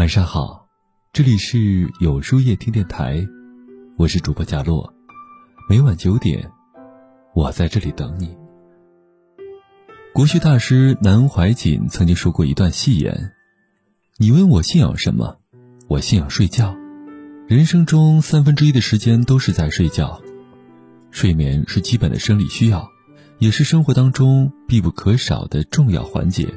晚上好，这里是有书夜听电台，我是主播贾洛，每晚九点，我在这里等你。国学大师南怀瑾曾经说过一段戏言：“你问我信仰什么？我信仰睡觉。人生中三分之一的时间都是在睡觉，睡眠是基本的生理需要，也是生活当中必不可少的重要环节。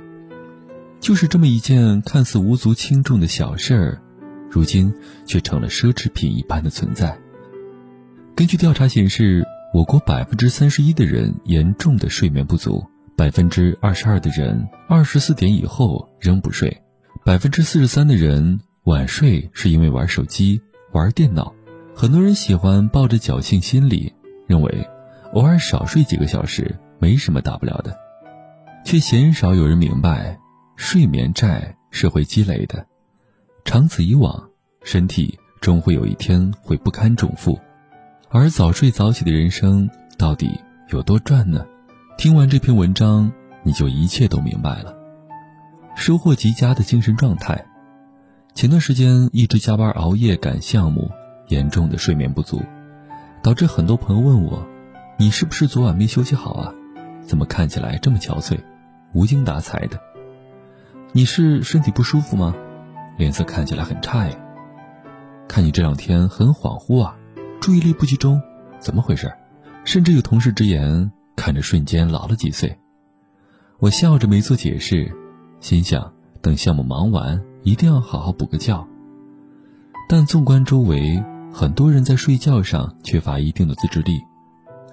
就是这么一件看似无足轻重的小事儿，如今却成了奢侈品一般的存在。根据调查显示，我国百分之三十一的人严重的睡眠不足。”百分之二十二的人二十四点以后仍不睡，百分之四十三的人晚睡是因为玩手机、玩电脑。很多人喜欢抱着侥幸心理，认为偶尔少睡几个小时没什么大不了的，却鲜少有人明白，睡眠债是会积累的，长此以往，身体终会有一天会不堪重负。而早睡早起的人生到底有多赚呢？听完这篇文章，你就一切都明白了，收获极佳的精神状态。前段时间一直加班熬夜赶项目，严重的睡眠不足，导致很多朋友问我：“你是不是昨晚没休息好啊？怎么看起来这么憔悴，无精打采的？你是身体不舒服吗？脸色看起来很差呀。看你这两天很恍惚啊，注意力不集中，怎么回事？甚至有同事直言。”看着瞬间老了几岁，我笑着没做解释，心想等项目忙完一定要好好补个觉。但纵观周围，很多人在睡觉上缺乏一定的自制力，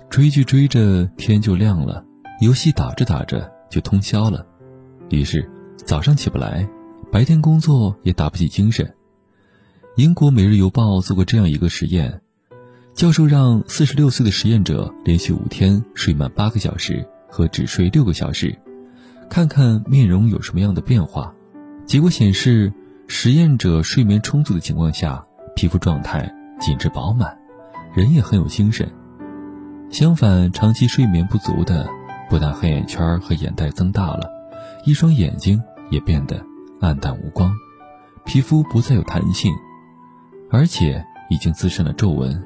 追剧追着天就亮了，游戏打着打着就通宵了，于是早上起不来，白天工作也打不起精神。英国《每日邮报》做过这样一个实验。教授让四十六岁的实验者连续五天睡满八个小时和只睡六个小时，看看面容有什么样的变化。结果显示，实验者睡眠充足的情况下，皮肤状态紧致饱满，人也很有精神。相反，长期睡眠不足的，不但黑眼圈和眼袋增大了，一双眼睛也变得暗淡无光，皮肤不再有弹性，而且已经滋生了皱纹。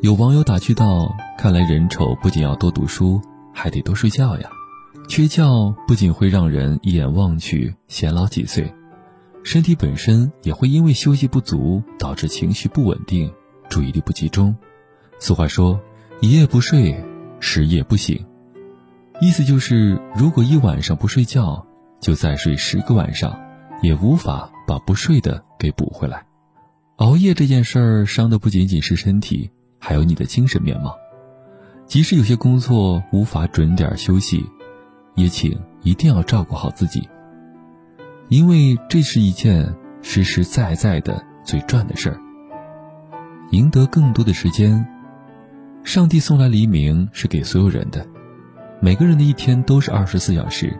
有网友打趣道：“看来人丑不仅要多读书，还得多睡觉呀。缺觉不仅会让人一眼望去显老几岁，身体本身也会因为休息不足导致情绪不稳定、注意力不集中。俗话说：‘一夜不睡，十夜不醒’，意思就是如果一晚上不睡觉，就再睡十个晚上，也无法把不睡的给补回来。熬夜这件事儿，伤的不仅仅是身体。”还有你的精神面貌，即使有些工作无法准点休息，也请一定要照顾好自己，因为这是一件实实在在的最赚的事儿。赢得更多的时间，上帝送来黎明是给所有人的，每个人的一天都是二十四小时，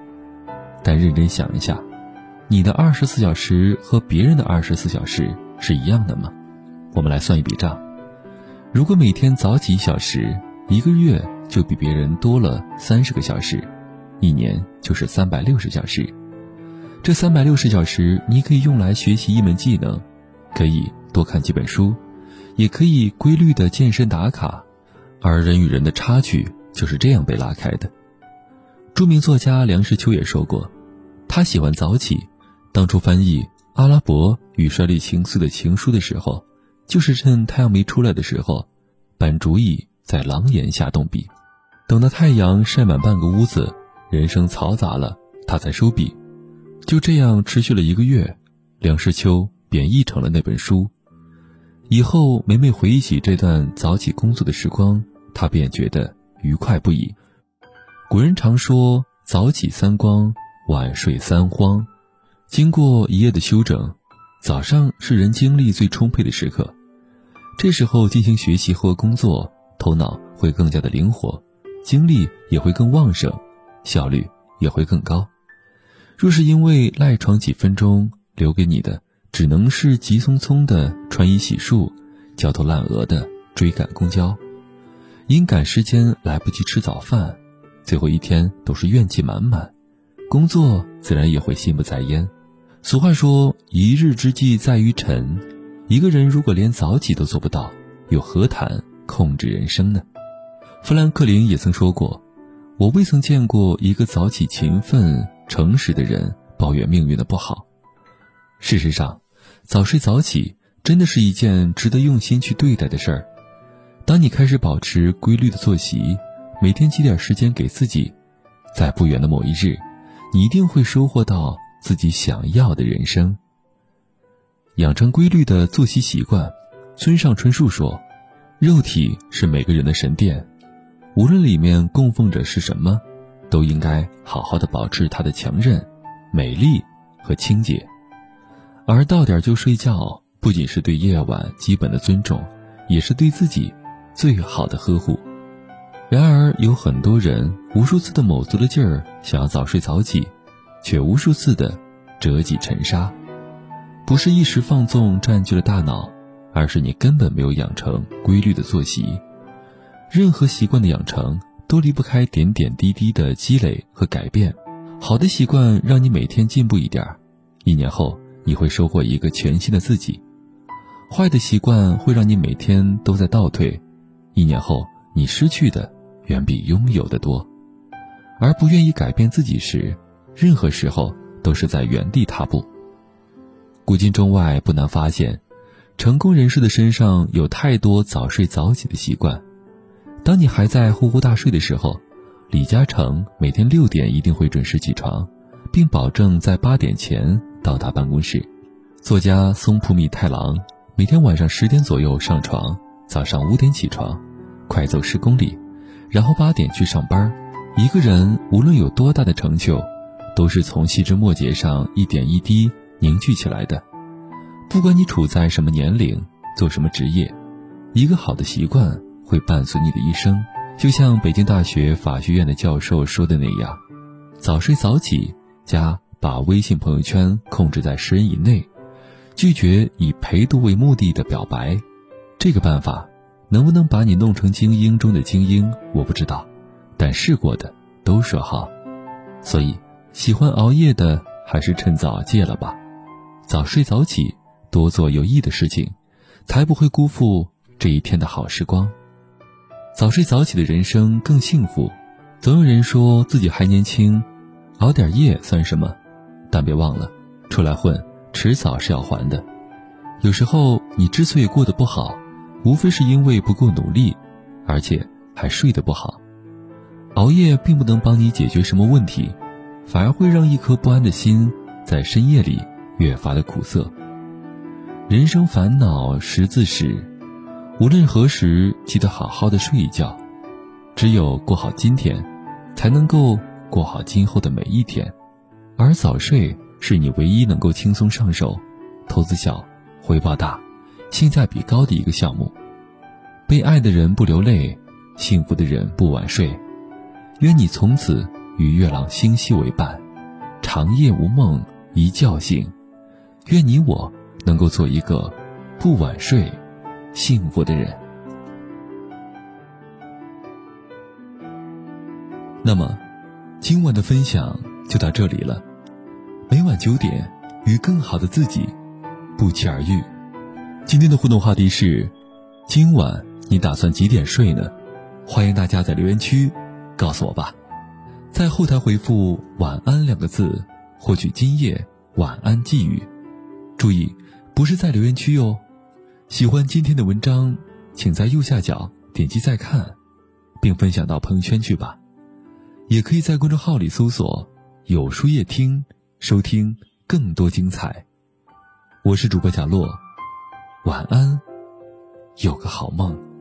但认真想一下，你的二十四小时和别人的二十四小时是一样的吗？我们来算一笔账。如果每天早起一小时，一个月就比别人多了三十个小时，一年就是三百六十小时。这三百六十小时，你可以用来学习一门技能，可以多看几本书，也可以规律的健身打卡。而人与人的差距就是这样被拉开的。著名作家梁实秋也说过，他喜欢早起，当初翻译阿拉伯与帅丽情思的情书的时候。就是趁太阳没出来的时候，搬主意在廊檐下动笔，等到太阳晒满半个屋子，人声嘈杂了，他才收笔。就这样持续了一个月，梁实秋便译成了那本书。以后每每回忆起这段早起工作的时光，他便觉得愉快不已。古人常说“早起三光，晚睡三荒”，经过一夜的休整，早上是人精力最充沛的时刻。这时候进行学习或工作，头脑会更加的灵活，精力也会更旺盛，效率也会更高。若是因为赖床几分钟，留给你的只能是急匆匆的穿衣洗漱，焦头烂额的追赶公交，因赶时间来不及吃早饭，最后一天都是怨气满满，工作自然也会心不在焉，俗话说：“一日之计在于晨。”一个人如果连早起都做不到，又何谈控制人生呢？富兰克林也曾说过：“我未曾见过一个早起勤奋、诚实的人抱怨命运的不好。”事实上，早睡早起真的是一件值得用心去对待的事儿。当你开始保持规律的作息，每天挤点时间给自己，在不远的某一日，你一定会收获到自己想要的人生。养成规律的作息习惯，村上春树说：“肉体是每个人的神殿，无论里面供奉着是什么，都应该好好的保持它的强韧、美丽和清洁。而到点就睡觉，不仅是对夜晚基本的尊重，也是对自己最好的呵护。然而，有很多人无数次的卯足了劲儿想要早睡早起，却无数次的折戟沉沙。”不是一时放纵占据了大脑，而是你根本没有养成规律的作息。任何习惯的养成都离不开点点滴滴的积累和改变。好的习惯让你每天进步一点，一年后你会收获一个全新的自己；坏的习惯会让你每天都在倒退，一年后你失去的远比拥有的多。而不愿意改变自己时，任何时候都是在原地踏步。古今中外不难发现，成功人士的身上有太多早睡早起的习惯。当你还在呼呼大睡的时候，李嘉诚每天六点一定会准时起床，并保证在八点前到达办公室。作家松浦弥太郎每天晚上十点左右上床，早上五点起床，快走十公里，然后八点去上班。一个人无论有多大的成就，都是从细枝末节上一点一滴。凝聚起来的，不管你处在什么年龄，做什么职业，一个好的习惯会伴随你的一生。就像北京大学法学院的教授说的那样，早睡早起加把微信朋友圈控制在十人以内，拒绝以陪读为目的的表白，这个办法能不能把你弄成精英中的精英，我不知道，但试过的都说好。所以，喜欢熬夜的还是趁早戒了吧。早睡早起，多做有益的事情，才不会辜负这一天的好时光。早睡早起的人生更幸福。总有人说自己还年轻，熬点夜算什么？但别忘了，出来混，迟早是要还的。有时候你之所以过得不好，无非是因为不够努力，而且还睡得不好。熬夜并不能帮你解决什么问题，反而会让一颗不安的心在深夜里。越发的苦涩。人生烦恼十字时，无论何时，记得好好的睡一觉。只有过好今天，才能够过好今后的每一天。而早睡是你唯一能够轻松上手、投资小、回报大、性价比高的一个项目。被爱的人不流泪，幸福的人不晚睡。愿你从此与月朗星稀为伴，长夜无梦一觉醒。愿你我能够做一个不晚睡、幸福的人。那么，今晚的分享就到这里了。每晚九点，与更好的自己不期而遇。今天的互动话题是：今晚你打算几点睡呢？欢迎大家在留言区告诉我吧。在后台回复“晚安”两个字，获取今夜晚安寄语。注意，不是在留言区哟。喜欢今天的文章，请在右下角点击再看，并分享到朋友圈去吧。也可以在公众号里搜索“有书夜听”，收听更多精彩。我是主播小洛，晚安，有个好梦。